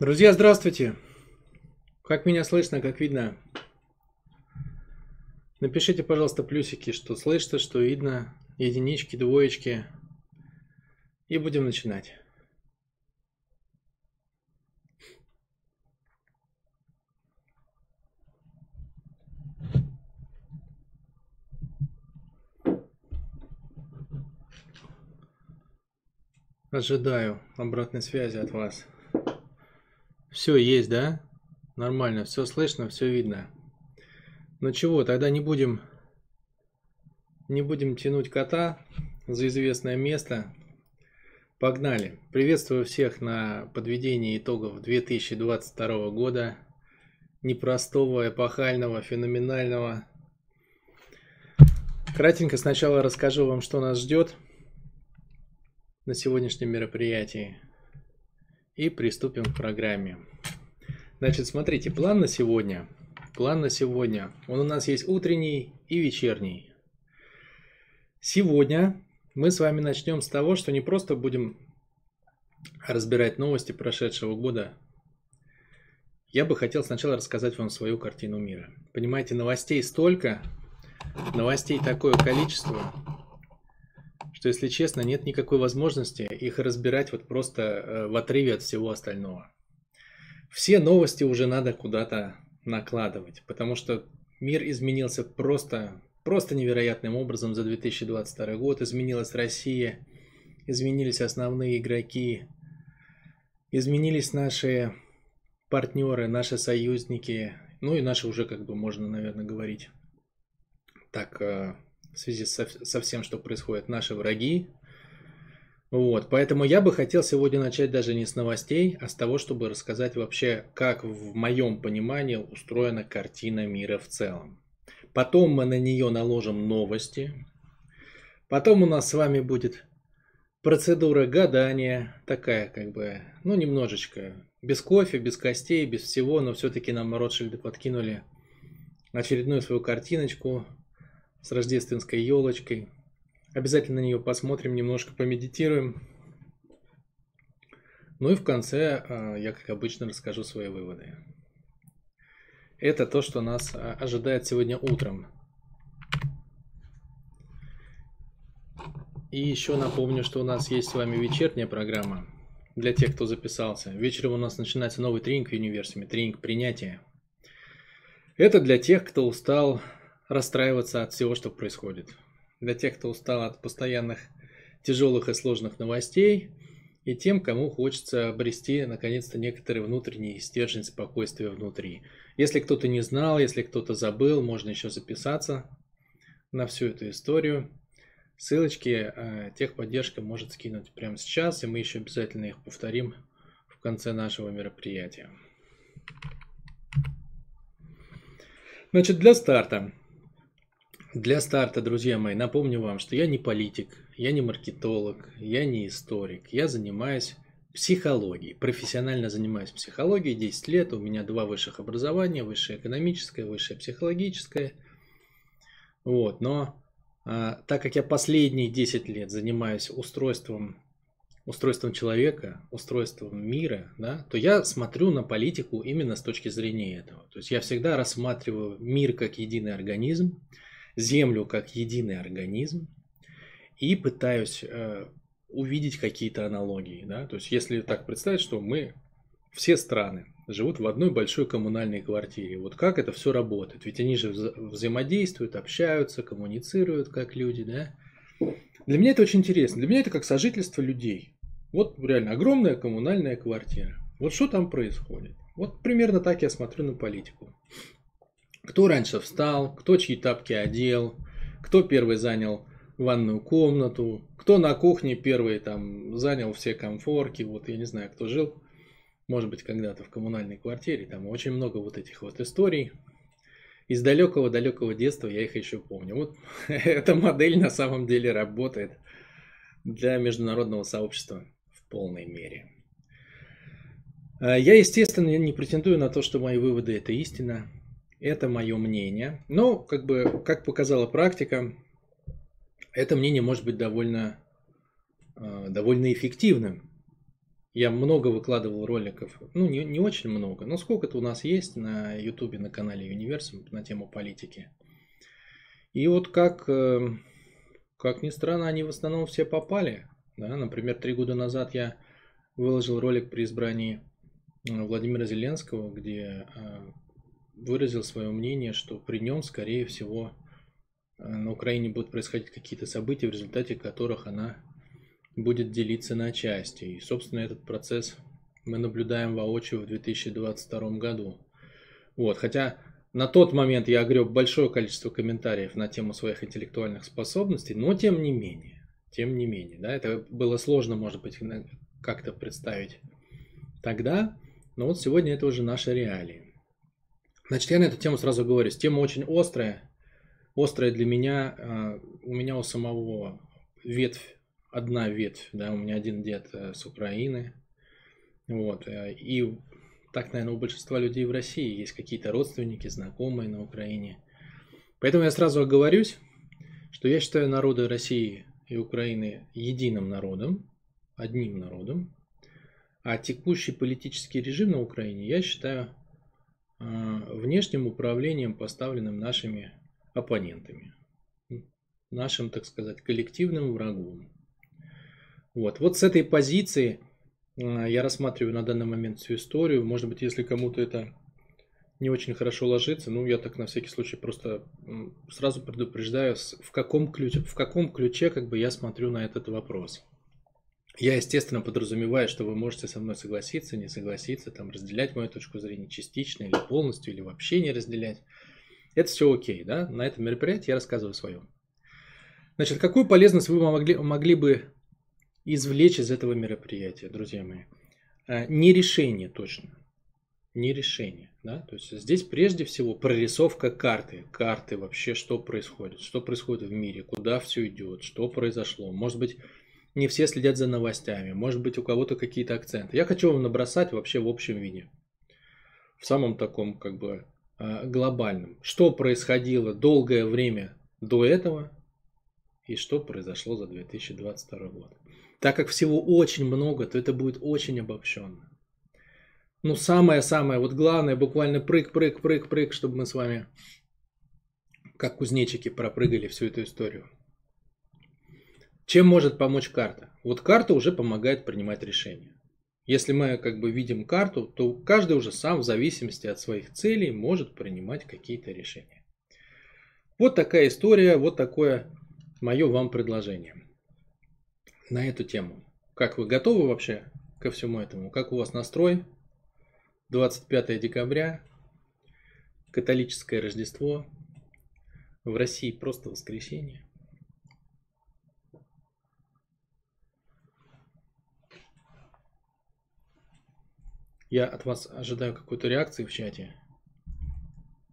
Друзья, здравствуйте! Как меня слышно, как видно? Напишите, пожалуйста, плюсики, что слышно, что видно, единички, двоечки. И будем начинать. Ожидаю обратной связи от вас. Все есть, да? Нормально, все слышно, все видно. Ну чего, тогда не будем не будем тянуть кота за известное место. Погнали. Приветствую всех на подведении итогов 2022 года. Непростого, эпохального, феноменального. Кратенько сначала расскажу вам, что нас ждет на сегодняшнем мероприятии. И приступим к программе. Значит, смотрите, план на сегодня. План на сегодня. Он у нас есть утренний и вечерний. Сегодня мы с вами начнем с того, что не просто будем разбирать новости прошедшего года. Я бы хотел сначала рассказать вам свою картину мира. Понимаете, новостей столько, новостей такое количество, что, если честно, нет никакой возможности их разбирать вот просто э, в отрыве от всего остального. Все новости уже надо куда-то накладывать, потому что мир изменился просто, просто невероятным образом за 2022 год. Изменилась Россия, изменились основные игроки, изменились наши партнеры, наши союзники, ну и наши уже, как бы можно, наверное, говорить так э, в связи со, со всем, что происходит, наши враги. Вот, поэтому я бы хотел сегодня начать даже не с новостей, а с того, чтобы рассказать вообще, как в моем понимании устроена картина мира в целом. Потом мы на нее наложим новости. Потом у нас с вами будет процедура гадания, такая как бы, ну немножечко, без кофе, без костей, без всего, но все-таки нам Ротшильды подкинули очередную свою картиночку, с рождественской елочкой. Обязательно на нее посмотрим, немножко помедитируем. Ну и в конце а, я, как обычно, расскажу свои выводы. Это то, что нас а, ожидает сегодня утром. И еще напомню, что у нас есть с вами вечерняя программа для тех, кто записался. Вечером у нас начинается новый тренинг в универсуме, тренинг принятия. Это для тех, кто устал расстраиваться от всего, что происходит. Для тех, кто устал от постоянных тяжелых и сложных новостей, и тем, кому хочется обрести наконец-то некоторый внутренний стержень спокойствия внутри. Если кто-то не знал, если кто-то забыл, можно еще записаться на всю эту историю. Ссылочки э, техподдержка может скинуть прямо сейчас, и мы еще обязательно их повторим в конце нашего мероприятия. Значит, для старта для старта, друзья мои, напомню вам, что я не политик, я не маркетолог, я не историк. Я занимаюсь психологией, профессионально занимаюсь психологией 10 лет. У меня два высших образования, высшее экономическое, высшее психологическое. Вот, но а, так как я последние 10 лет занимаюсь устройством, устройством человека, устройством мира, да, то я смотрю на политику именно с точки зрения этого. То есть я всегда рассматриваю мир как единый организм, Землю как единый организм и пытаюсь э, увидеть какие-то аналогии. Да? То есть, если так представить, что мы, все страны, живут в одной большой коммунальной квартире. Вот как это все работает? Ведь они же взаимодействуют, общаются, коммуницируют как люди, да? Для меня это очень интересно. Для меня это как сожительство людей. Вот реально огромная коммунальная квартира. Вот что там происходит? Вот примерно так я смотрю на политику. Кто раньше встал, кто чьи тапки одел, кто первый занял ванную комнату, кто на кухне первый там занял все комфорки, вот я не знаю, кто жил, может быть, когда-то в коммунальной квартире, там очень много вот этих вот историй. Из далекого-далекого детства я их еще помню. Вот эта модель на самом деле работает для международного сообщества в полной мере. А, я, естественно, не претендую на то, что мои выводы это истина. Это мое мнение. Но, как бы, как показала практика, это мнение может быть довольно, э, довольно эффективным. Я много выкладывал роликов, ну не, не очень много, но сколько-то у нас есть на ютубе, на канале Универсум на тему политики. И вот как, э, как ни странно, они в основном все попали. Да? Например, три года назад я выложил ролик при избрании э, Владимира Зеленского, где э, выразил свое мнение, что при нем, скорее всего, на Украине будут происходить какие-то события, в результате которых она будет делиться на части. И, собственно, этот процесс мы наблюдаем воочию в 2022 году. Вот, хотя на тот момент я огреб большое количество комментариев на тему своих интеллектуальных способностей, но тем не менее, тем не менее, да, это было сложно, может быть, как-то представить тогда, но вот сегодня это уже наши реалии. Значит, я на эту тему сразу говорю, тема очень острая, острая для меня, а, у меня у самого ветвь, одна ветвь, да, у меня один дед э, с Украины, вот, э, и так, наверное, у большинства людей в России есть какие-то родственники, знакомые на Украине. Поэтому я сразу оговорюсь, что я считаю народы России и Украины единым народом, одним народом, а текущий политический режим на Украине я считаю внешним управлением, поставленным нашими оппонентами, нашим, так сказать, коллективным врагом. Вот, вот с этой позиции а, я рассматриваю на данный момент всю историю. Может быть, если кому-то это не очень хорошо ложится, ну, я так на всякий случай просто сразу предупреждаю, в каком ключе, в каком ключе как бы я смотрю на этот вопрос. Я, естественно, подразумеваю, что вы можете со мной согласиться, не согласиться, там, разделять мою точку зрения частично или полностью, или вообще не разделять. Это все окей, да? На этом мероприятии я рассказываю свое. Значит, какую полезность вы могли, могли бы извлечь из этого мероприятия, друзья мои? А, не решение точно. Не решение. Да? То есть здесь прежде всего прорисовка карты. Карты вообще, что происходит. Что происходит в мире, куда все идет, что произошло. Может быть, не все следят за новостями. Может быть, у кого-то какие-то акценты. Я хочу вам набросать вообще в общем виде. В самом таком как бы а, глобальном. Что происходило долгое время до этого и что произошло за 2022 год. Так как всего очень много, то это будет очень обобщенно. Ну, самое-самое, вот главное, буквально прыг, прыг, прыг, прыг, чтобы мы с вами, как кузнечики, пропрыгали всю эту историю. Чем может помочь карта? Вот карта уже помогает принимать решения. Если мы как бы видим карту, то каждый уже сам в зависимости от своих целей может принимать какие-то решения. Вот такая история, вот такое мое вам предложение на эту тему. Как вы готовы вообще ко всему этому? Как у вас настрой? 25 декабря, католическое Рождество, в России просто воскресенье. Я от вас ожидаю какой-то реакции в чате.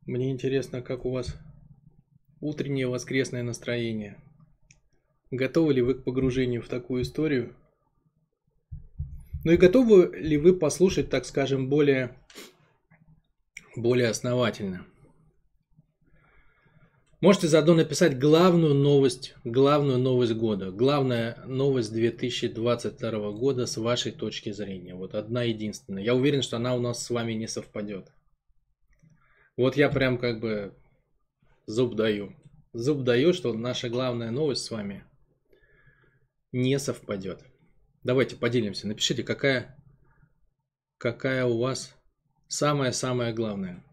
Мне интересно, как у вас утреннее воскресное настроение. Готовы ли вы к погружению в такую историю? Ну и готовы ли вы послушать, так скажем, более, более основательно? Можете заодно написать главную новость, главную новость года, главная новость 2022 года с вашей точки зрения. Вот одна единственная. Я уверен, что она у нас с вами не совпадет. Вот я прям как бы зуб даю. Зуб даю, что наша главная новость с вами – не совпадет. Давайте поделимся. Напишите, какая, какая у вас самая-самая главная.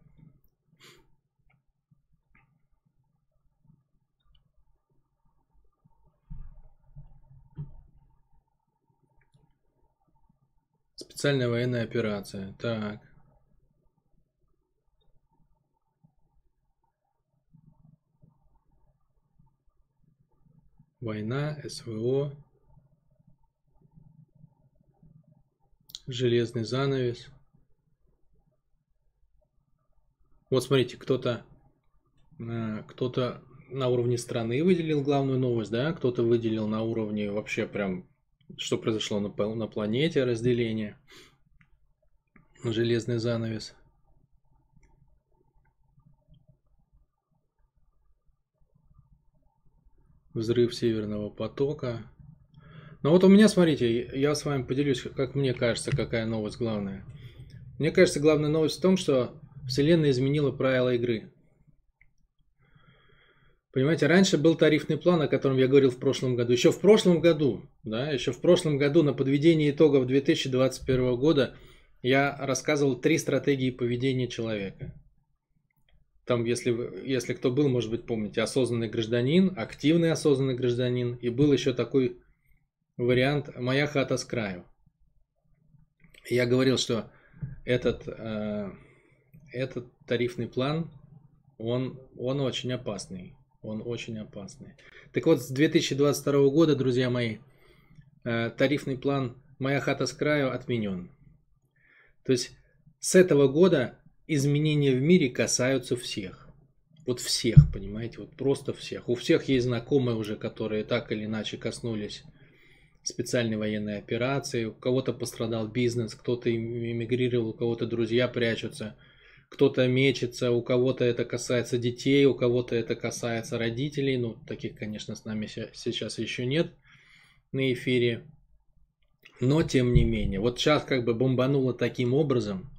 Специальная военная операция. Так. Война, СВО. железный занавес. Вот смотрите, кто-то э, кто-то на уровне страны выделил главную новость, да, кто-то выделил на уровне вообще прям, что произошло на, на планете, разделение, железный занавес. Взрыв Северного потока. Ну вот у меня, смотрите, я с вами поделюсь, как мне кажется, какая новость главная. Мне кажется, главная новость в том, что Вселенная изменила правила игры. Понимаете, раньше был тарифный план, о котором я говорил в прошлом году. Еще в прошлом году, да, еще в прошлом году на подведении итогов 2021 года я рассказывал три стратегии поведения человека. Там, если, если кто был, может быть, помните, осознанный гражданин, активный осознанный гражданин, и был еще такой вариант «Моя хата с краю». Я говорил, что этот, э, этот тарифный план, он, он очень опасный. Он очень опасный. Так вот, с 2022 года, друзья мои, э, тарифный план «Моя хата с краю» отменен. То есть с этого года изменения в мире касаются всех. Вот всех, понимаете, вот просто всех. У всех есть знакомые уже, которые так или иначе коснулись специальной военной операции, у кого-то пострадал бизнес, кто-то эмигрировал, у кого-то друзья прячутся, кто-то мечется, у кого-то это касается детей, у кого-то это касается родителей, ну, таких, конечно, с нами сейчас еще нет на эфире, но тем не менее, вот сейчас как бы бомбануло таким образом,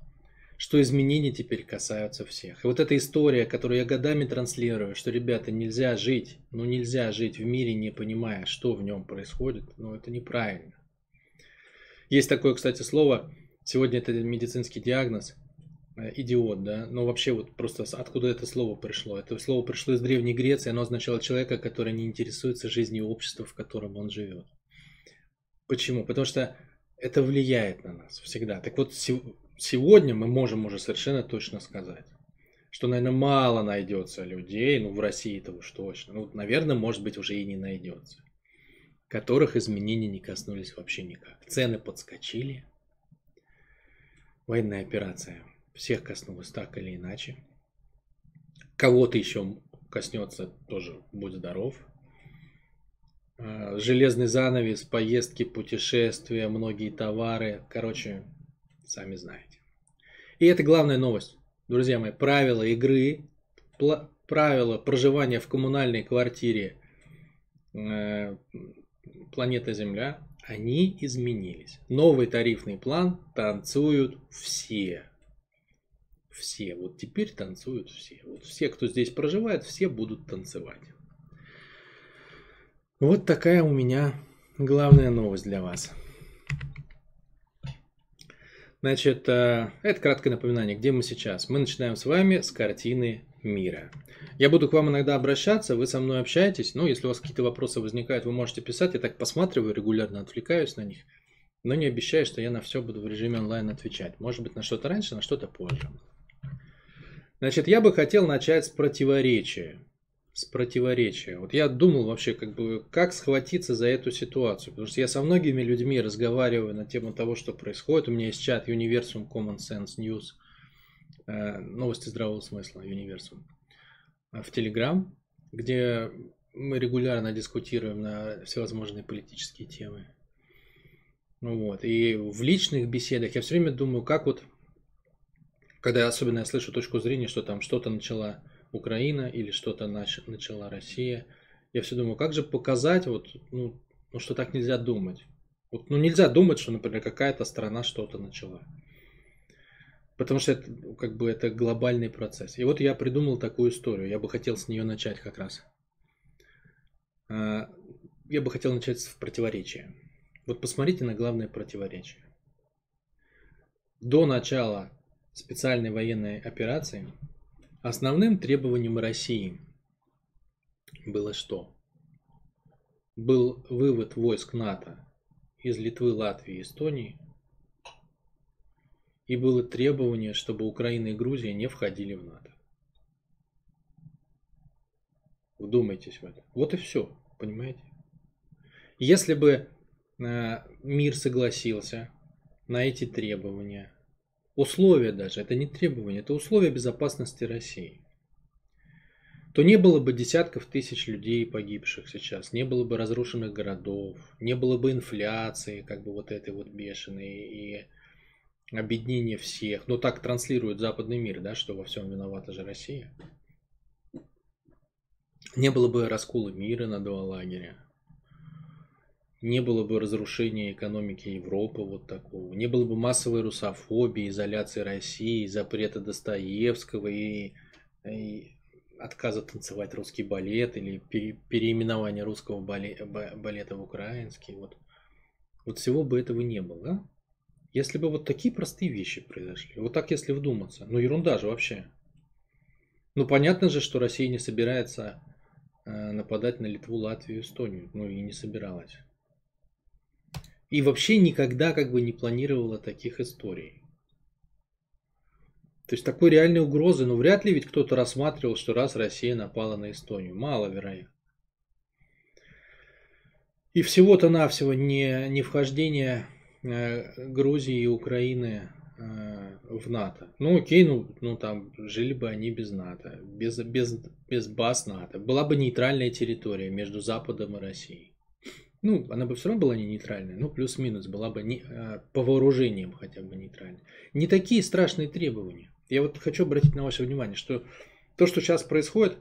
что изменения теперь касаются всех. И вот эта история, которую я годами транслирую, что, ребята, нельзя жить, ну нельзя жить в мире, не понимая, что в нем происходит, ну это неправильно. Есть такое, кстати, слово, сегодня это медицинский диагноз, идиот, да, но вообще вот просто откуда это слово пришло? Это слово пришло из Древней Греции, оно означало человека, который не интересуется жизнью общества, в котором он живет. Почему? Потому что это влияет на нас всегда. Так вот, сегодня мы можем уже совершенно точно сказать, что, наверное, мало найдется людей, ну, в России-то уж точно, ну, наверное, может быть, уже и не найдется, которых изменения не коснулись вообще никак. Цены подскочили, военная операция всех коснулась так или иначе. Кого-то еще коснется, тоже будь здоров. А, железный занавес, поездки, путешествия, многие товары. Короче, Сами знаете. И это главная новость. Друзья мои, правила игры, правила проживания в коммунальной квартире э, планета Земля, они изменились. Новый тарифный план танцуют все. Все. Вот теперь танцуют все. Вот все, кто здесь проживает, все будут танцевать. Вот такая у меня главная новость для вас. Значит, э, это краткое напоминание, где мы сейчас. Мы начинаем с вами с картины мира. Я буду к вам иногда обращаться, вы со мной общаетесь. Ну, если у вас какие-то вопросы возникают, вы можете писать. Я так посматриваю, регулярно отвлекаюсь на них. Но не обещаю, что я на все буду в режиме онлайн отвечать. Может быть, на что-то раньше, на что-то позже. Значит, я бы хотел начать с противоречия с противоречия. Вот я думал вообще, как бы, как схватиться за эту ситуацию. Потому что я со многими людьми разговариваю на тему того, что происходит. У меня есть чат Universum Common Sense News. Э, новости здравого смысла Universum. Э, в Telegram, где мы регулярно дискутируем на всевозможные политические темы. Вот. И в личных беседах я все время думаю, как вот, когда особенно я слышу точку зрения, что там что-то начала Украина или что-то нач- начала Россия. Я все думаю, как же показать, вот, ну, ну, что так нельзя думать. Вот, ну, нельзя думать, что, например, какая-то страна что-то начала. Потому что это, ну, как бы, это глобальный процесс. И вот я придумал такую историю. Я бы хотел с нее начать как раз. А, я бы хотел начать с противоречия. Вот посмотрите на главное противоречие. До начала специальной военной операции Основным требованием России было что? Был вывод войск НАТО из Литвы, Латвии и Эстонии. И было требование, чтобы Украина и Грузия не входили в НАТО. Вдумайтесь в это. Вот и все, понимаете? Если бы э, мир согласился на эти требования, условия даже, это не требования, это условия безопасности России, то не было бы десятков тысяч людей погибших сейчас, не было бы разрушенных городов, не было бы инфляции, как бы вот этой вот бешеной, и объединения всех. Но так транслирует западный мир, да, что во всем виновата же Россия. Не было бы раскола мира на два лагеря. Не было бы разрушения экономики Европы вот такого, не было бы массовой русофобии, изоляции России, запрета Достоевского и, и отказа танцевать русский балет или пере, переименования русского балета, балета в украинский. Вот. вот всего бы этого не было. Да? Если бы вот такие простые вещи произошли, вот так если вдуматься, ну ерунда же вообще. Ну понятно же, что Россия не собирается э, нападать на Литву, Латвию, Эстонию, ну и не собиралась. И вообще никогда как бы не планировала таких историй. То есть такой реальной угрозы, ну вряд ли ведь кто-то рассматривал, что раз Россия напала на Эстонию. Маловероятно. И всего-то навсего не, не вхождение э, Грузии и Украины э, в НАТО. Ну окей, ну, ну там жили бы они без НАТО, без, без, без баз НАТО. Была бы нейтральная территория между Западом и Россией. Ну, она бы все равно была не нейтральная, ну плюс-минус была бы не, э, по вооружениям хотя бы нейтральной. Не такие страшные требования. Я вот хочу обратить на ваше внимание, что то, что сейчас происходит,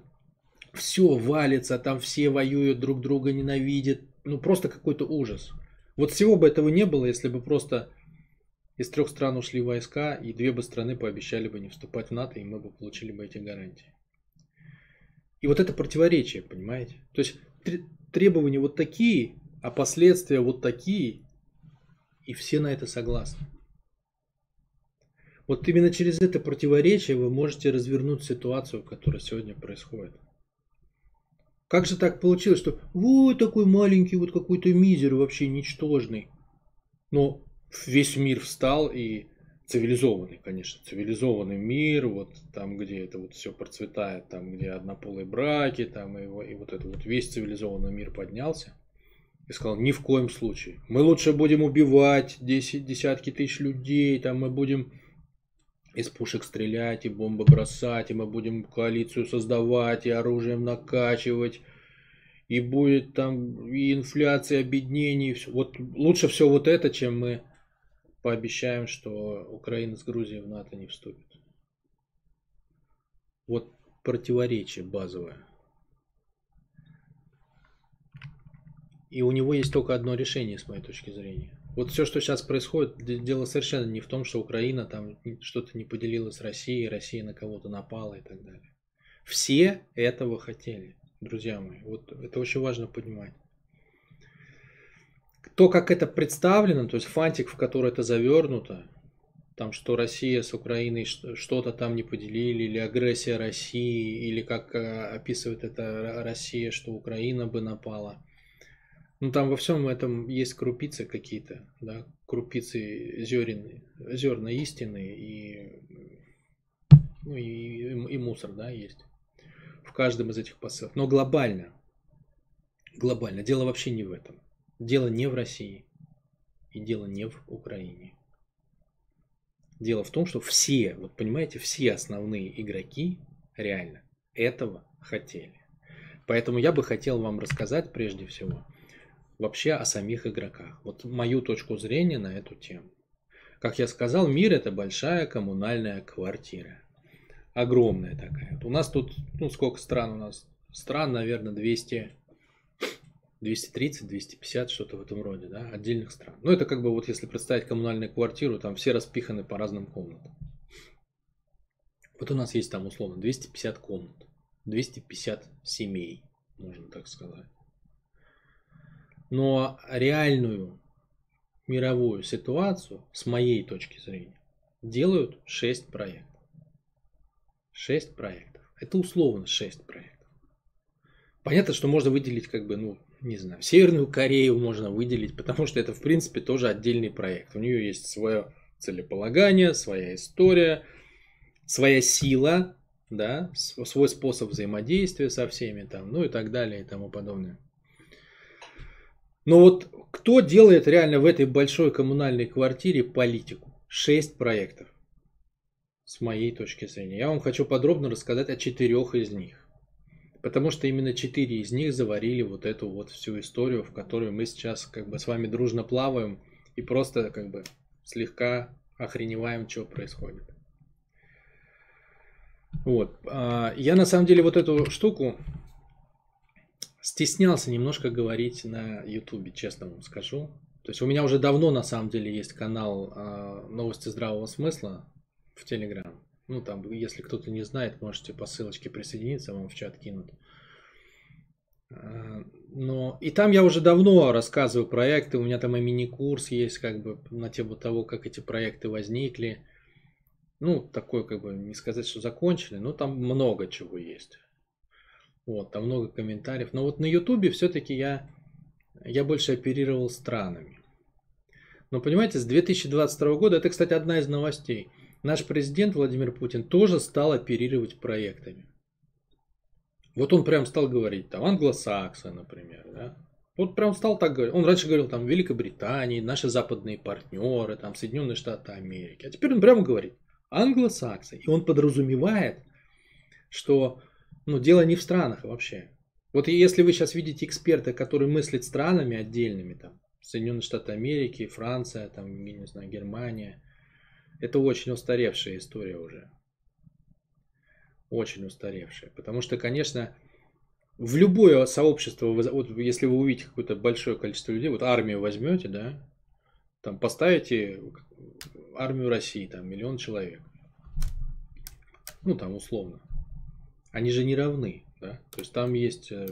все валится, там все воюют, друг друга ненавидят. Ну, просто какой-то ужас. Вот всего бы этого не было, если бы просто из трех стран ушли войска, и две бы страны пообещали бы не вступать в НАТО, и мы бы получили бы эти гарантии. И вот это противоречие, понимаете? То есть требования вот такие, а последствия вот такие, и все на это согласны. Вот именно через это противоречие вы можете развернуть ситуацию, которая сегодня происходит. Как же так получилось, что вот такой маленький, вот какой-то мизер вообще ничтожный. Но весь мир встал и цивилизованный, конечно, цивилизованный мир, вот там, где это вот все процветает, там, где однополые браки, там, и, и вот это вот весь цивилизованный мир поднялся и сказал, ни в коем случае. Мы лучше будем убивать 10, десятки тысяч людей, там мы будем из пушек стрелять, и бомбы бросать, и мы будем коалицию создавать, и оружием накачивать, и будет там и инфляция, объединение, и все. Вот лучше все вот это, чем мы пообещаем, что Украина с Грузией в НАТО не вступит. Вот противоречие базовое. И у него есть только одно решение, с моей точки зрения. Вот все, что сейчас происходит, дело совершенно не в том, что Украина там что-то не поделила с Россией, Россия на кого-то напала и так далее. Все этого хотели, друзья мои. Вот это очень важно понимать. То, как это представлено, то есть фантик, в который это завернуто, там, что Россия с Украиной что-то там не поделили, или агрессия России, или как э, описывает это Россия, что Украина бы напала – ну, там во всем этом есть крупицы какие-то, да, крупицы зерен, зерна истины и, ну, и, и мусор, да, есть в каждом из этих посылов. Но глобально, глобально, дело вообще не в этом. Дело не в России и дело не в Украине. Дело в том, что все, вот понимаете, все основные игроки реально этого хотели. Поэтому я бы хотел вам рассказать прежде всего вообще о самих игроках. Вот мою точку зрения на эту тему. Как я сказал, мир это большая коммунальная квартира. Огромная такая. У нас тут, ну сколько стран у нас? Стран, наверное, 200, 230, 250, что-то в этом роде, да, отдельных стран. Ну это как бы вот если представить коммунальную квартиру, там все распиханы по разным комнатам. Вот у нас есть там условно 250 комнат, 250 семей, можно так сказать. Но реальную мировую ситуацию, с моей точки зрения, делают 6 проектов. 6 проектов. Это условно 6 проектов. Понятно, что можно выделить, как бы, ну, не знаю, Северную Корею можно выделить, потому что это, в принципе, тоже отдельный проект. У нее есть свое целеполагание, своя история, своя сила, да, свой способ взаимодействия со всеми там, ну и так далее и тому подобное. Но вот кто делает реально в этой большой коммунальной квартире политику? Шесть проектов. С моей точки зрения. Я вам хочу подробно рассказать о четырех из них. Потому что именно четыре из них заварили вот эту вот всю историю, в которую мы сейчас как бы с вами дружно плаваем и просто как бы слегка охреневаем, что происходит. Вот. А, я на самом деле вот эту штуку стеснялся немножко говорить на Ютубе, честно вам скажу. То есть у меня уже давно на самом деле есть канал э, новости здравого смысла в Телеграм. Ну там, если кто-то не знает, можете по ссылочке присоединиться, вам в чат кинут. А, но и там я уже давно рассказываю проекты, у меня там и мини-курс есть как бы на тему того, как эти проекты возникли. Ну, такой как бы не сказать, что закончили, но там много чего есть. Вот, там много комментариев. Но вот на Ютубе все-таки я, я больше оперировал странами. Но понимаете, с 2022 года, это, кстати, одна из новостей, наш президент Владимир Путин тоже стал оперировать проектами. Вот он прям стал говорить, там, англосаксы, например, да. Вот прям стал так говорить. Он раньше говорил, там, Великобритании, наши западные партнеры, там, Соединенные Штаты Америки. А теперь он прямо говорит, англосаксы. И он подразумевает, что, ну, дело не в странах вообще. Вот если вы сейчас видите эксперта, который мыслит странами отдельными, там, Соединенные Штаты Америки, Франция, там, я не знаю, Германия, это очень устаревшая история уже очень устаревшая. Потому что, конечно, в любое сообщество, вот если вы увидите какое-то большое количество людей, вот армию возьмете, да, там поставите армию России, там миллион человек, ну там условно, они же не равны, да, то есть там есть э,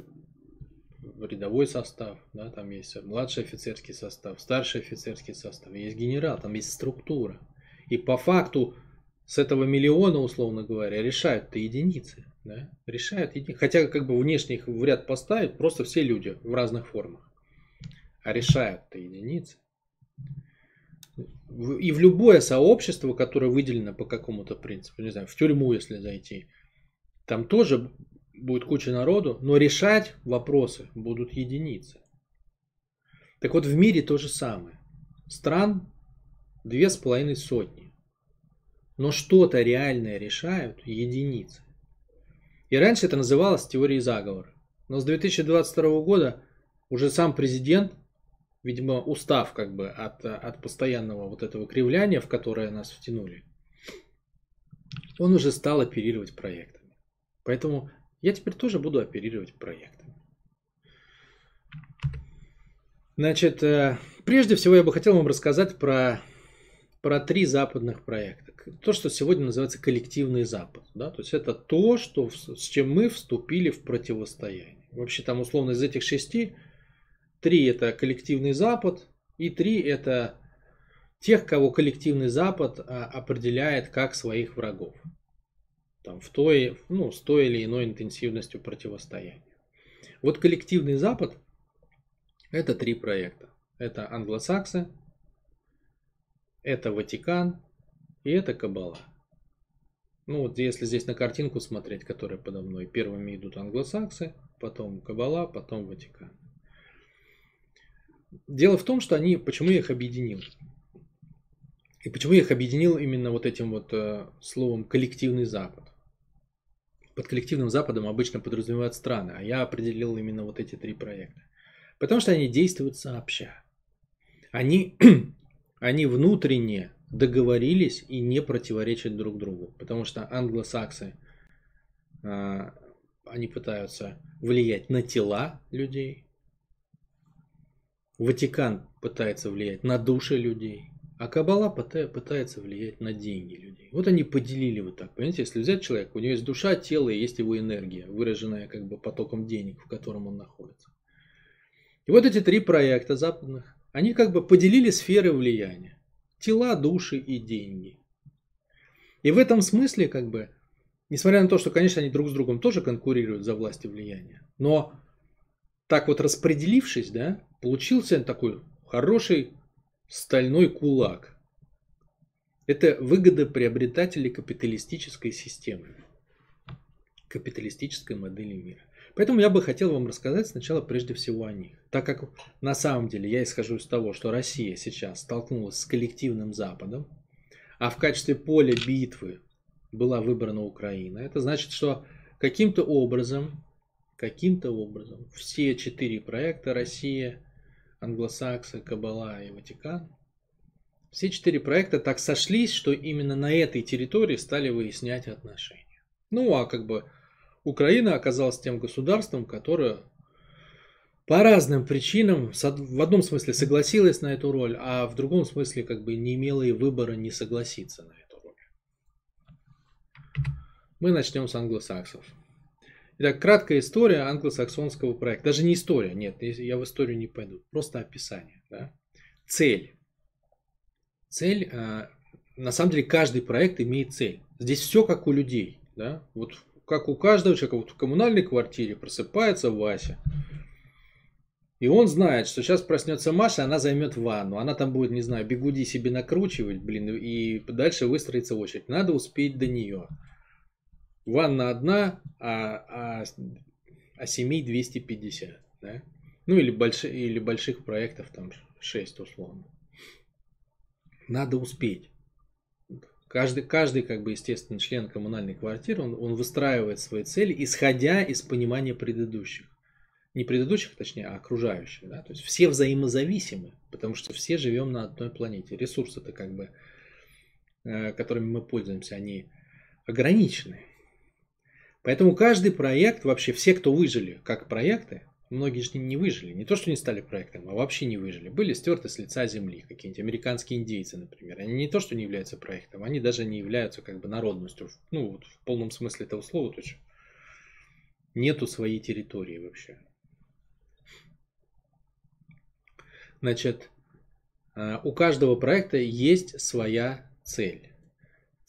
рядовой состав, да, там есть младший офицерский состав, старший офицерский состав, есть генерал, там есть структура. И по факту с этого миллиона, условно говоря, решают-то единицы. Да? Решают единицы. Хотя как бы внешне их в ряд поставить просто все люди в разных формах. А решают-то единицы. И в любое сообщество, которое выделено по какому-то принципу, не знаю, в тюрьму, если зайти, там тоже будет куча народу, но решать вопросы будут единицы. Так вот, в мире то же самое. Стран две с половиной сотни но что-то реальное решают единицы. И раньше это называлось теорией заговора. Но с 2022 года уже сам президент, видимо, устав как бы от, от постоянного вот этого кривляния, в которое нас втянули, он уже стал оперировать проектами. Поэтому я теперь тоже буду оперировать проектами. Значит, э, прежде всего я бы хотел вам рассказать про, про три западных проекта то, что сегодня называется коллективный Запад. Да? То есть это то, что, с чем мы вступили в противостояние. Вообще там условно из этих шести, три это коллективный Запад, и три это тех, кого коллективный Запад а, определяет как своих врагов. Там, в той, ну, с той или иной интенсивностью противостояния. Вот коллективный Запад это три проекта. Это англосаксы, это Ватикан и это кабала. Ну вот если здесь на картинку смотреть, которая подо мной, первыми идут англосаксы, потом кабала, потом Ватикан. Дело в том, что они, почему я их объединил? И почему я их объединил именно вот этим вот э, словом коллективный Запад? Под коллективным Западом обычно подразумевают страны, а я определил именно вот эти три проекта. Потому что они действуют сообща. Они, они внутренне договорились и не противоречат друг другу. Потому что англосаксы, а, они пытаются влиять на тела людей. Ватикан пытается влиять на души людей. А Кабала пытается влиять на деньги людей. Вот они поделили вот так. Понимаете, если взять человека, у него есть душа, тело и есть его энергия, выраженная как бы потоком денег, в котором он находится. И вот эти три проекта западных, они как бы поделили сферы влияния тела, души и деньги. И в этом смысле, как бы, несмотря на то, что, конечно, они друг с другом тоже конкурируют за власть и влияние, но так вот распределившись, да, получился такой хороший стальной кулак. Это выгодоприобретатели капиталистической системы, капиталистической модели мира. Поэтому я бы хотел вам рассказать сначала прежде всего о них. Так как на самом деле я исхожу из того, что Россия сейчас столкнулась с коллективным Западом, а в качестве поля битвы была выбрана Украина, это значит, что каким-то образом, каким-то образом все четыре проекта Россия, Англосаксы, Кабала и Ватикан, все четыре проекта так сошлись, что именно на этой территории стали выяснять отношения. Ну а как бы Украина оказалась тем государством, которое по разным причинам в одном смысле согласилась на эту роль, а в другом смысле как бы не имела и выбора не согласиться на эту роль. Мы начнем с англосаксов. Итак, краткая история англосаксонского проекта. Даже не история, нет, я в историю не пойду. Просто описание. Да? Цель. Цель, а, на самом деле, каждый проект имеет цель. Здесь все как у людей. Да? Вот как у каждого человека, вот в коммунальной квартире просыпается Вася. И он знает, что сейчас проснется Маша, она займет ванну. Она там будет, не знаю, бегуди себе накручивать, блин, и дальше выстроится очередь. Надо успеть до нее. Ванна одна, а, а, а семей 250. Да? Ну или, больш, или больших проектов там 6 условно. Надо успеть. Каждый, каждый, как бы, естественно, член коммунальной квартиры, он, он выстраивает свои цели, исходя из понимания предыдущих. Не предыдущих, точнее, а окружающих. Да? То есть все взаимозависимы, потому что все живем на одной планете. Ресурсы-то, как бы, э, которыми мы пользуемся, они ограничены. Поэтому каждый проект, вообще все, кто выжили как проекты, многие же не выжили, не то, что не стали проектом, а вообще не выжили, были стерты с лица земли, какие-нибудь американские индейцы, например. Они не то, что не являются проектом, они даже не являются как бы народностью, ну, вот в полном смысле этого слова, то есть нету своей территории вообще. Значит, а, у каждого проекта есть своя цель.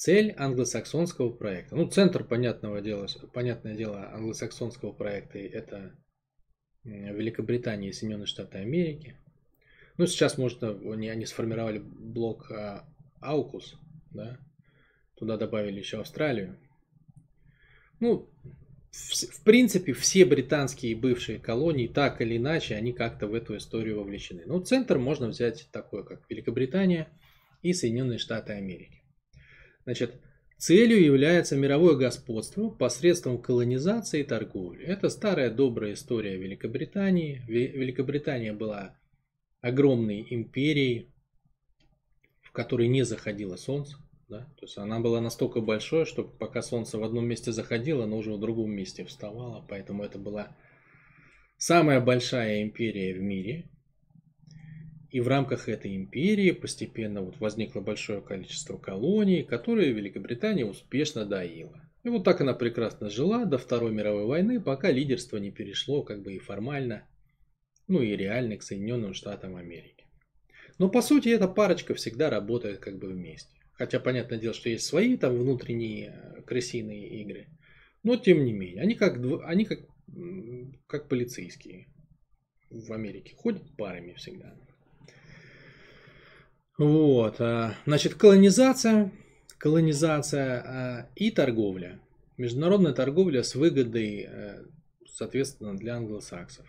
Цель англосаксонского проекта. Ну, центр, понятного дела, понятное дело, англосаксонского проекта – это Великобритания и Соединенные Штаты Америки. Ну, сейчас, может, они, они сформировали блок а, Аукус, да, туда добавили еще Австралию. Ну, в, в принципе, все британские бывшие колонии, так или иначе, они как-то в эту историю вовлечены. Ну, центр можно взять такой, как Великобритания и Соединенные Штаты Америки. Значит, целью является мировое господство посредством колонизации и торговли. Это старая добрая история Великобритании. Великобритания была огромной империей, в которой не заходило солнце. Да? То есть она была настолько большой, что пока солнце в одном месте заходило, оно уже в другом месте вставало. Поэтому это была самая большая империя в мире. И в рамках этой империи постепенно вот возникло большое количество колоний, которые Великобритания успешно доила. И вот так она прекрасно жила до Второй мировой войны, пока лидерство не перешло как бы и формально, ну и реально к Соединенным Штатам Америки. Но по сути эта парочка всегда работает как бы вместе. Хотя понятное дело, что есть свои там внутренние э, крысиные игры. Но тем не менее, они как, они как, как полицейские в Америке. Ходят парами всегда. Вот, а, значит, колонизация, колонизация а, и торговля. Международная торговля с выгодой, э, соответственно, для англосаксов.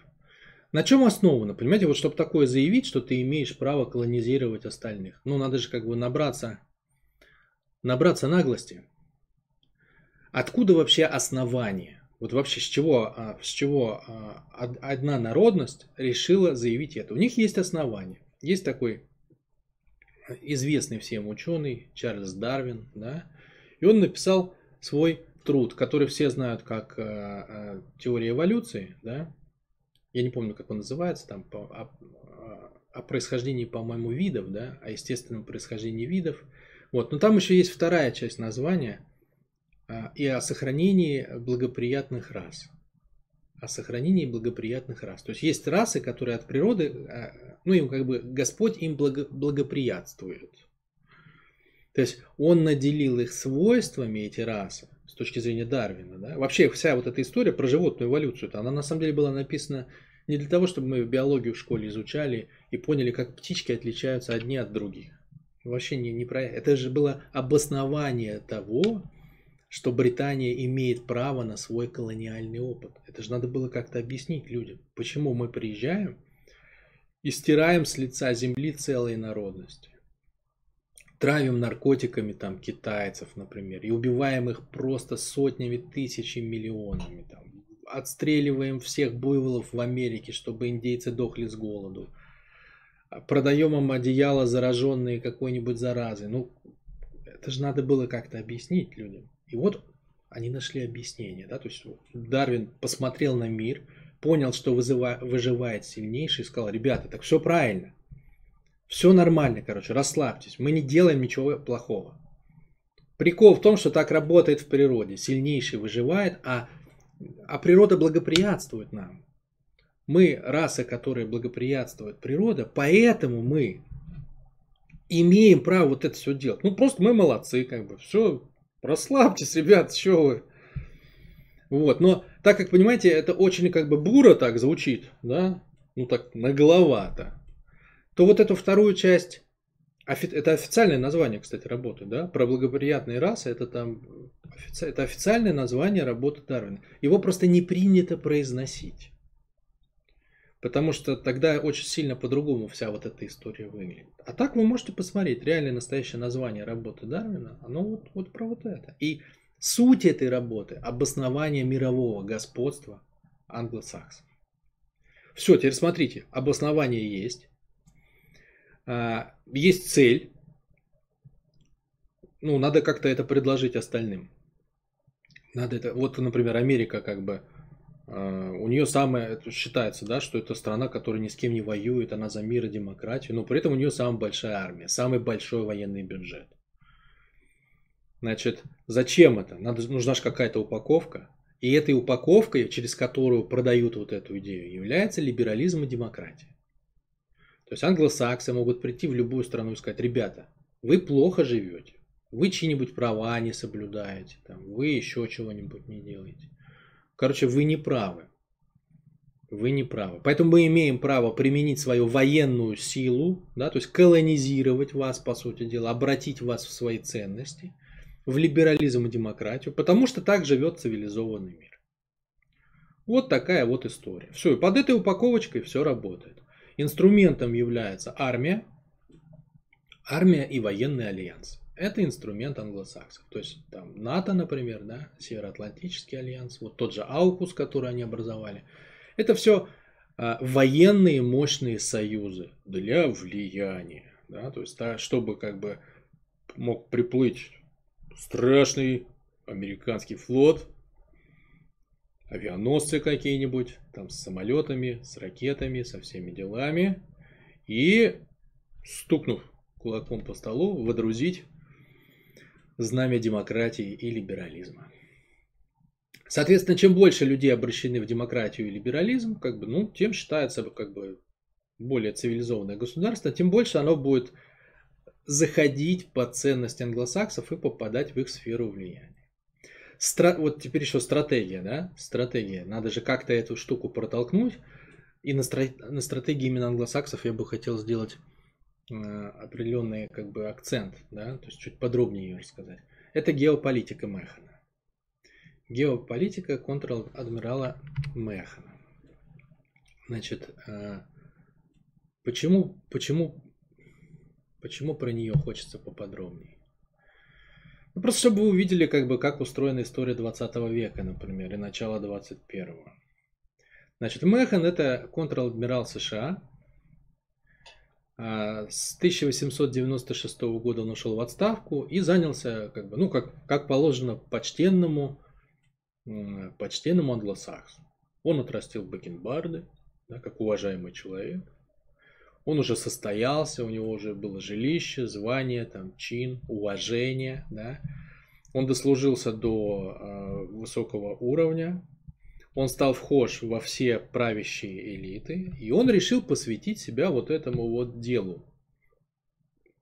На чем основано? Понимаете, вот чтобы такое заявить, что ты имеешь право колонизировать остальных. Ну, надо же как бы набраться, набраться наглости. Откуда вообще основание? Вот вообще с чего, с чего одна народность решила заявить это? У них есть основание. Есть такой известный всем ученый Чарльз Дарвин, да, и он написал свой труд, который все знают как э, э, теория эволюции, да, я не помню, как он называется, там по, о, о происхождении, по-моему, видов, да, о естественном происхождении видов, вот, но там еще есть вторая часть названия э, и о сохранении благоприятных рас, о сохранении благоприятных рас, то есть есть расы, которые от природы э, ну им как бы Господь им благо, благоприятствует. То есть он наделил их свойствами, эти расы, с точки зрения Дарвина. Да? Вообще вся вот эта история про животную эволюцию, она на самом деле была написана не для того, чтобы мы биологию в школе изучали и поняли, как птички отличаются одни от других. Вообще не, не про это. же было обоснование того, что Британия имеет право на свой колониальный опыт. Это же надо было как-то объяснить людям, почему мы приезжаем – и стираем с лица земли целые народности. Травим наркотиками там китайцев, например, и убиваем их просто сотнями, тысячами, миллионами. Там. Отстреливаем всех буйволов в Америке, чтобы индейцы дохли с голоду. Продаем им одеяло, зараженные какой-нибудь заразой. Ну, это же надо было как-то объяснить людям. И вот они нашли объяснение. Да? То есть Дарвин посмотрел на мир, понял, что вызыва, выживает сильнейший, и сказал, ребята, так все правильно. Все нормально, короче, расслабьтесь. Мы не делаем ничего плохого. Прикол в том, что так работает в природе. Сильнейший выживает, а, а природа благоприятствует нам. Мы раса, которая благоприятствует природа, поэтому мы имеем право вот это все делать. Ну, просто мы молодцы, как бы, все, расслабьтесь, ребят, что вы. Вот, но так как, понимаете, это очень как бы буро так звучит, да, ну так нагловато, то вот эту вторую часть, это официальное название, кстати, работы, да, про благоприятные расы, это там, это официальное название работы Дарвина. Его просто не принято произносить. Потому что тогда очень сильно по-другому вся вот эта история выглядит. А так вы можете посмотреть, реальное настоящее название работы Дарвина, оно вот, вот про вот это. И суть этой работы – обоснование мирового господства англосаксов. Все, теперь смотрите, обоснование есть, а, есть цель, ну, надо как-то это предложить остальным. Надо это, вот, например, Америка как бы у нее самое, считается, да, что это страна, которая ни с кем не воюет, она за мир и демократию, но при этом у нее самая большая армия, самый большой военный бюджет. Значит, зачем это? Надо, нужна же какая-то упаковка. И этой упаковкой, через которую продают вот эту идею, является либерализм и демократия. То есть англосаксы могут прийти в любую страну и сказать, ребята, вы плохо живете, вы чьи-нибудь права не соблюдаете, там, вы еще чего-нибудь не делаете. Короче, вы не правы. Вы не правы. Поэтому мы имеем право применить свою военную силу, да, то есть колонизировать вас, по сути дела, обратить вас в свои ценности, в либерализм и демократию, потому что так живет цивилизованный мир. Вот такая вот история. Все, и под этой упаковочкой все работает. Инструментом является армия, армия и военный альянс это инструмент англосаксов. То есть там НАТО, например, да, Североатлантический альянс, вот тот же Аукус, который они образовали. Это все а, военные мощные союзы для влияния. Да, то есть, да, чтобы как бы мог приплыть страшный американский флот, авианосцы какие-нибудь, там с самолетами, с ракетами, со всеми делами, и стукнув кулаком по столу, водрузить знамя демократии и либерализма. Соответственно, чем больше людей обращены в демократию и либерализм, как бы, ну, тем считается как бы более цивилизованное государство, тем больше оно будет заходить по ценности англосаксов и попадать в их сферу влияния. Стра... Вот теперь еще стратегия, да? Стратегия. Надо же как-то эту штуку протолкнуть. И на, стра... на стратегии именно англосаксов я бы хотел сделать определенный как бы акцент, да, то есть чуть подробнее ее рассказать. Это геополитика Механа. Геополитика контр-адмирала Механа. Значит, э, почему, почему, почему про нее хочется поподробнее? Ну, просто чтобы вы увидели, как бы, как устроена история 20 века, например, и начала 21-го. Значит, Механ это контр-адмирал США, с 1896 года он ушел в отставку и занялся, как бы, ну, как, как положено, почтенному, почтенному англосаксу. Он отрастил бакенбарды, да, как уважаемый человек. Он уже состоялся, у него уже было жилище, звание, там, чин, уважение. Да. Он дослужился до э, высокого уровня, он стал вхож во все правящие элиты, и он решил посвятить себя вот этому вот делу.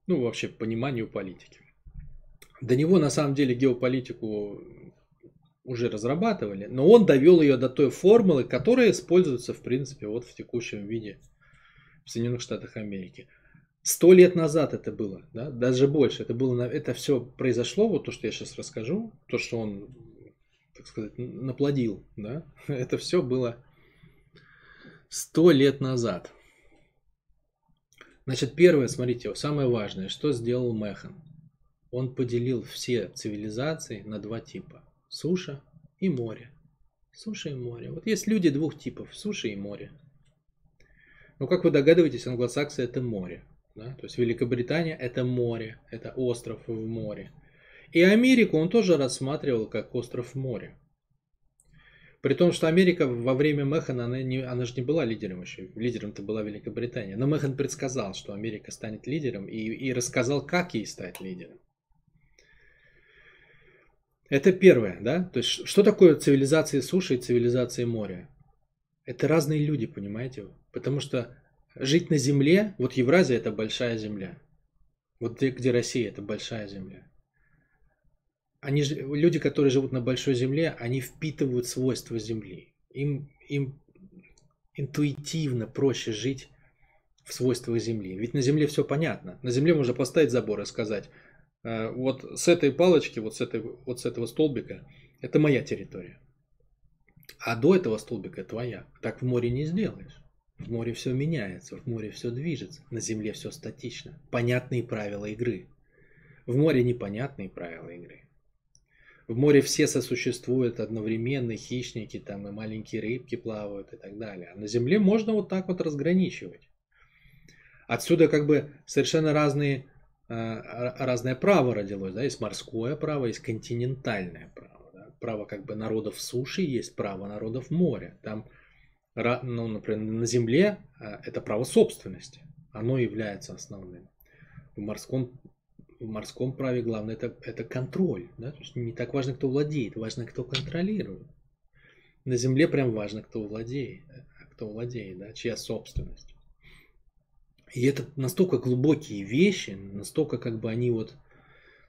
Ну, вообще, пониманию политики. До него, на самом деле, геополитику уже разрабатывали, но он довел ее до той формулы, которая используется, в принципе, вот в текущем виде в Соединенных Штатах Америки. Сто лет назад это было, да, даже больше. Это было, это все произошло, вот то, что я сейчас расскажу, то, что он так сказать, наплодил, да, это все было сто лет назад. Значит, первое, смотрите, самое важное, что сделал Механ. Он поделил все цивилизации на два типа. Суша и море. Суша и море. Вот есть люди двух типов, суша и море. Ну, как вы догадываетесь, англосаксы это море. Да? То есть Великобритания это море, это остров в море. И Америку он тоже рассматривал как остров моря. При том, что Америка во время Механа, она, не, она же не была лидером еще. Лидером-то была Великобритания. Но Механ предсказал, что Америка станет лидером и, и рассказал, как ей стать лидером. Это первое, да? То есть, что такое цивилизация суши и цивилизация моря? Это разные люди, понимаете? Потому что жить на земле, вот Евразия это большая земля. Вот где, где Россия, это большая земля. Они, люди, которые живут на большой земле, они впитывают свойства земли. Им, им интуитивно проще жить в свойствах земли. Ведь на земле все понятно. На земле можно поставить забор и сказать, «Э, вот с этой палочки, вот с, этой, вот с этого столбика, это моя территория. А до этого столбика твоя. Так в море не сделаешь. В море все меняется, в море все движется, на земле все статично. Понятные правила игры. В море непонятные правила игры. В море все сосуществуют одновременно, хищники там и маленькие рыбки плавают и так далее. А на земле можно вот так вот разграничивать. Отсюда как бы совершенно разные, а, разное право родилось. Да? Есть морское право, есть континентальное право. Да? Право как бы народов суши, есть право народов моря. Там ну, например, на земле а, это право собственности. Оно является основным. В морском, в морском праве главное это, это контроль. Да? То есть не так важно, кто владеет, важно, кто контролирует. На земле прям важно, кто владеет, а кто владеет, да? чья собственность. И это настолько глубокие вещи, настолько как бы они вот,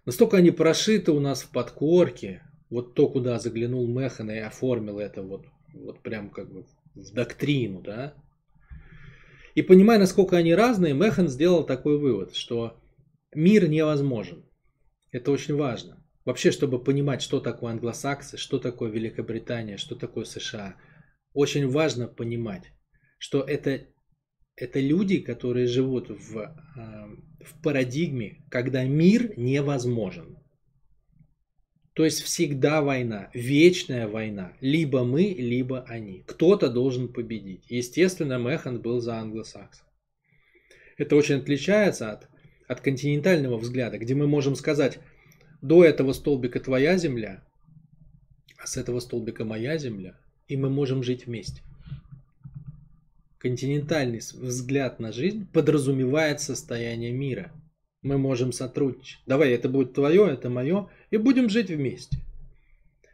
настолько они прошиты у нас в подкорке, вот то, куда заглянул Механ и оформил это вот, вот прям как бы в доктрину, да. И понимая, насколько они разные, Механ сделал такой вывод, что мир невозможен. Это очень важно. Вообще, чтобы понимать, что такое англосаксы, что такое Великобритания, что такое США, очень важно понимать, что это, это люди, которые живут в, э, в парадигме, когда мир невозможен. То есть всегда война, вечная война. Либо мы, либо они. Кто-то должен победить. Естественно, Механ был за англосаксов. Это очень отличается от, от континентального взгляда, где мы можем сказать, до этого столбика твоя земля, а с этого столбика моя земля, и мы можем жить вместе. Континентальный взгляд на жизнь подразумевает состояние мира – мы можем сотрудничать. Давай, это будет твое, это мое, и будем жить вместе.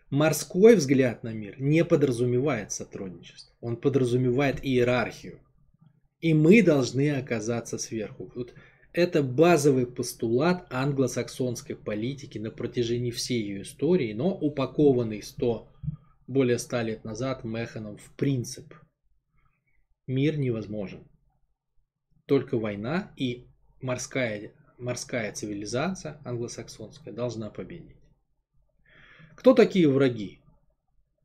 Морской взгляд на мир не подразумевает сотрудничество. Он подразумевает иерархию. И мы должны оказаться сверху. Вот это базовый постулат англосаксонской политики на протяжении всей ее истории, но упакованный 100, более 100 лет назад Механом в принцип. Мир невозможен. Только война и морская морская цивилизация англосаксонская должна победить. Кто такие враги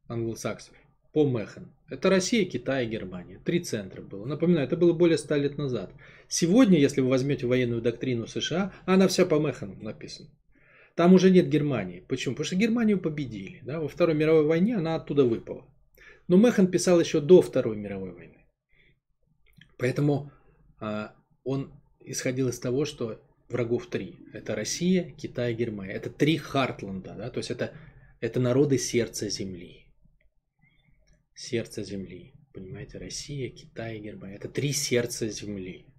англосаксов? По Механ. Это Россия, Китай и Германия. Три центра было. Напоминаю, это было более ста лет назад. Сегодня, если вы возьмете военную доктрину США, она вся по Механу написана. Там уже нет Германии. Почему? Потому что Германию победили. Да? Во Второй мировой войне она оттуда выпала. Но Механ писал еще до Второй мировой войны. Поэтому а, он исходил из того, что врагов три. Это Россия, Китай, Германия. Это три Хартланда, да, то есть это, это народы сердца Земли. Сердце Земли. Понимаете, Россия, Китай, Германия. Это три сердца Земли.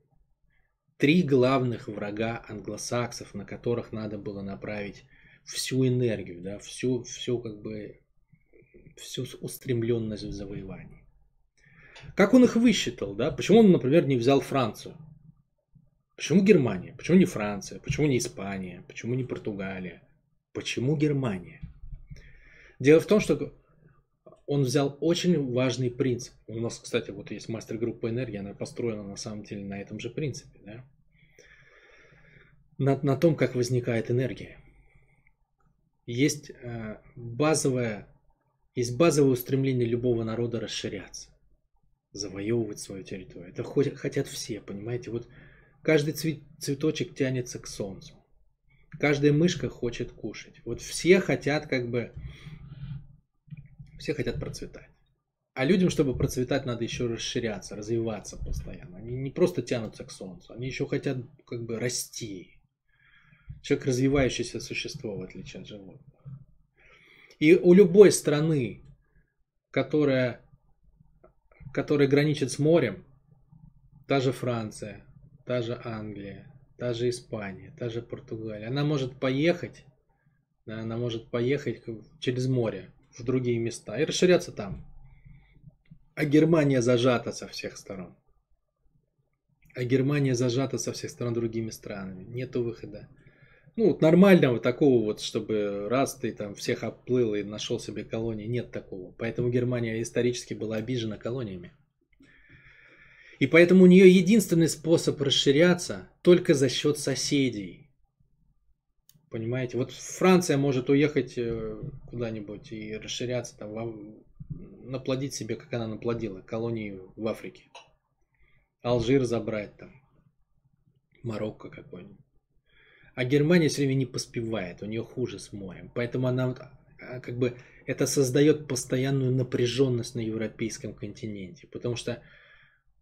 Три главных врага англосаксов, на которых надо было направить всю энергию, да, всю, всю как бы, всю устремленность в завоевании. Как он их высчитал, да? Почему он, например, не взял Францию? Почему Германия? Почему не Франция? Почему не Испания? Почему не Португалия? Почему Германия? Дело в том, что он взял очень важный принцип. У нас, кстати, вот есть мастер-группа энергии, она построена на самом деле на этом же принципе. Да? На, на том, как возникает энергия. Есть э, базовое, есть базовое устремление любого народа расширяться, завоевывать свою территорию. Это хотят все, понимаете? Вот Каждый цветочек тянется к солнцу. Каждая мышка хочет кушать. Вот все хотят как бы... Все хотят процветать. А людям, чтобы процветать, надо еще расширяться, развиваться постоянно. Они не просто тянутся к солнцу, они еще хотят как бы расти. Человек развивающееся существо, в отличие от животных. И у любой страны, которая, которая граничит с морем, та же Франция, та же Англия, та же Испания, та же Португалия, она может поехать, да, она может поехать через море в другие места и расширяться там. А Германия зажата со всех сторон. А Германия зажата со всех сторон другими странами. Нету выхода. Ну, вот нормального такого вот, чтобы раз ты там всех оплыл и нашел себе колонии, нет такого. Поэтому Германия исторически была обижена колониями. И поэтому у нее единственный способ расширяться только за счет соседей. Понимаете? Вот Франция может уехать э, куда-нибудь и расширяться, там, наплодить себе, как она наплодила, колонии в Африке. Алжир забрать там. Марокко какой-нибудь. А Германия все время не поспевает, у нее хуже с морем. Поэтому она а, как бы это создает постоянную напряженность на европейском континенте. Потому что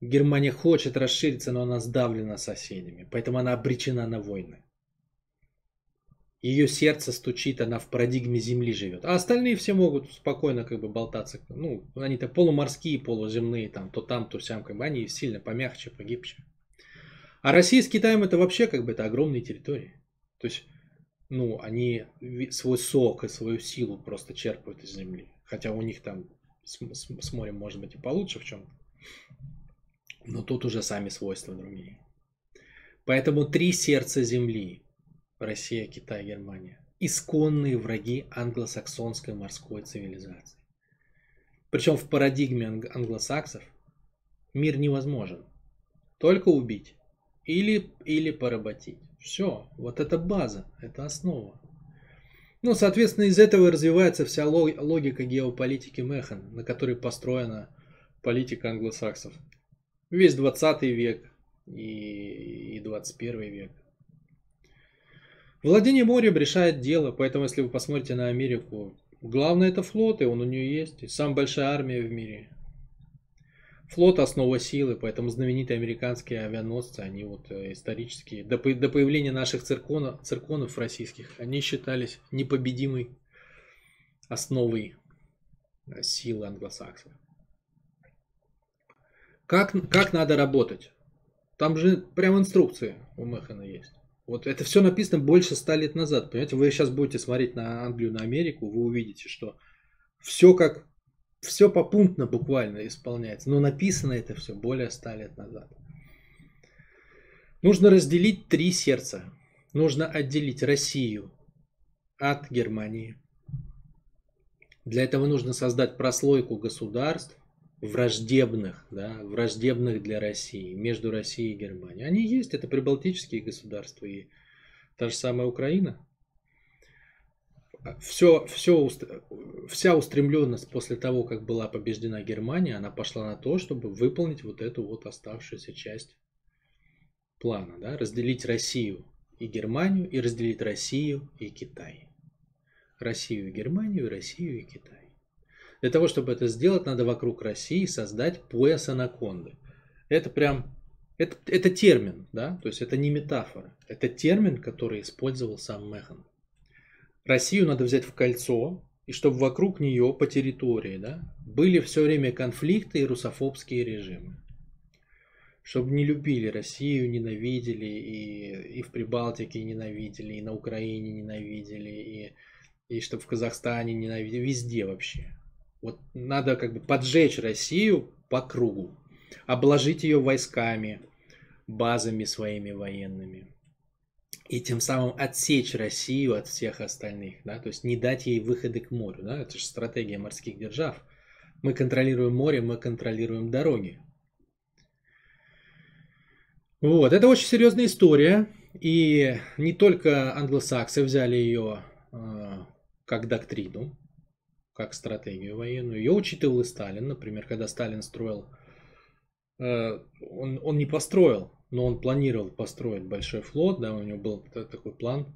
Германия хочет расшириться, но она сдавлена соседями. Поэтому она обречена на войны. Ее сердце стучит, она в парадигме Земли живет. А остальные все могут спокойно как бы болтаться. Ну, они-то полуморские, полуземные, там, то там, то сям, как бы они сильно помягче, погибче. А Россия с Китаем это вообще как бы это огромные территории. То есть, ну, они свой сок и свою силу просто черпают из земли. Хотя у них там с, с, с морем может быть и получше в чем-то. Но тут уже сами свойства другие. Поэтому три сердца земли. Россия, Китай, Германия. Исконные враги англосаксонской морской цивилизации. Причем в парадигме англосаксов мир невозможен. Только убить или, или поработить. Все, вот это база, это основа. Ну, соответственно, из этого развивается вся логика геополитики Механ, на которой построена политика англосаксов. Весь 20 век и, и 21 век. Владение морем решает дело, поэтому если вы посмотрите на Америку, главное это флот, и он у нее есть. И самая большая армия в мире. Флот основа силы, поэтому знаменитые американские авианосцы, они вот э, исторические, до, до появления наших цирконов, цирконов российских, они считались непобедимой основой э, силы англосаксов. Как, как надо работать? Там же прям инструкции у Механа есть. Вот это все написано больше ста лет назад. Понимаете, вы сейчас будете смотреть на Англию, на Америку, вы увидите, что все как все попунктно буквально исполняется. Но написано это все более ста лет назад. Нужно разделить три сердца. Нужно отделить Россию от Германии. Для этого нужно создать прослойку государств, враждебных, да, враждебных для России, между Россией и Германией. Они есть, это прибалтические государства и та же самая Украина все, все, вся устремленность после того, как была побеждена Германия, она пошла на то, чтобы выполнить вот эту вот оставшуюся часть плана, да, разделить Россию и Германию, и разделить Россию и Китай. Россию и Германию, Россию и Китай. Для того, чтобы это сделать, надо вокруг России создать пояс анаконды. Это прям, это, это термин, да, то есть это не метафора. Это термин, который использовал сам Механ. Россию надо взять в кольцо, и чтобы вокруг нее по территории да, были все время конфликты и русофобские режимы. Чтобы не любили Россию, ненавидели, и, и в Прибалтике ненавидели, и на Украине ненавидели, и, и чтобы в Казахстане ненавидели, везде вообще. Вот надо как бы поджечь Россию по кругу, обложить ее войсками, базами своими военными и тем самым отсечь Россию от всех остальных, да, то есть не дать ей выходы к морю, да, это же стратегия морских держав. Мы контролируем море, мы контролируем дороги. Вот, это очень серьезная история, и не только англосаксы взяли ее э, как доктрину, как стратегию военную, ее учитывал и Сталин, например, когда Сталин строил, э, он, он не построил но он планировал построить большой флот, да, у него был такой план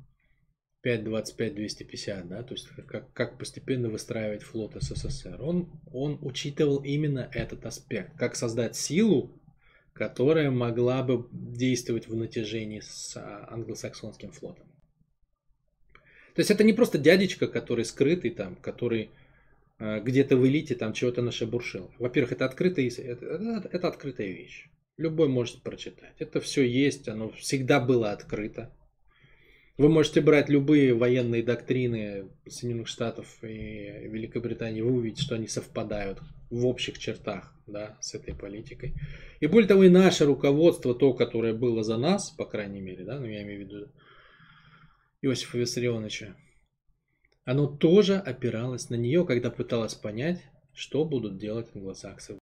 5.25-250, да, то есть как, как постепенно выстраивать флот СССР. Он, он учитывал именно этот аспект, как создать силу, которая могла бы действовать в натяжении с а, англосаксонским флотом. То есть это не просто дядечка, который скрытый там, который э, где-то в элите там чего-то нашебуршил. Во-первых, это открытая, это, это, это открытая вещь. Любой может прочитать. Это все есть, оно всегда было открыто. Вы можете брать любые военные доктрины Соединенных Штатов и Великобритании, вы увидите, что они совпадают в общих чертах да, с этой политикой. И более того, и наше руководство, то, которое было за нас, по крайней мере, да, ну я имею в виду Иосифа Виссарионовича, оно тоже опиралось на нее, когда пыталось понять, что будут делать англосаксы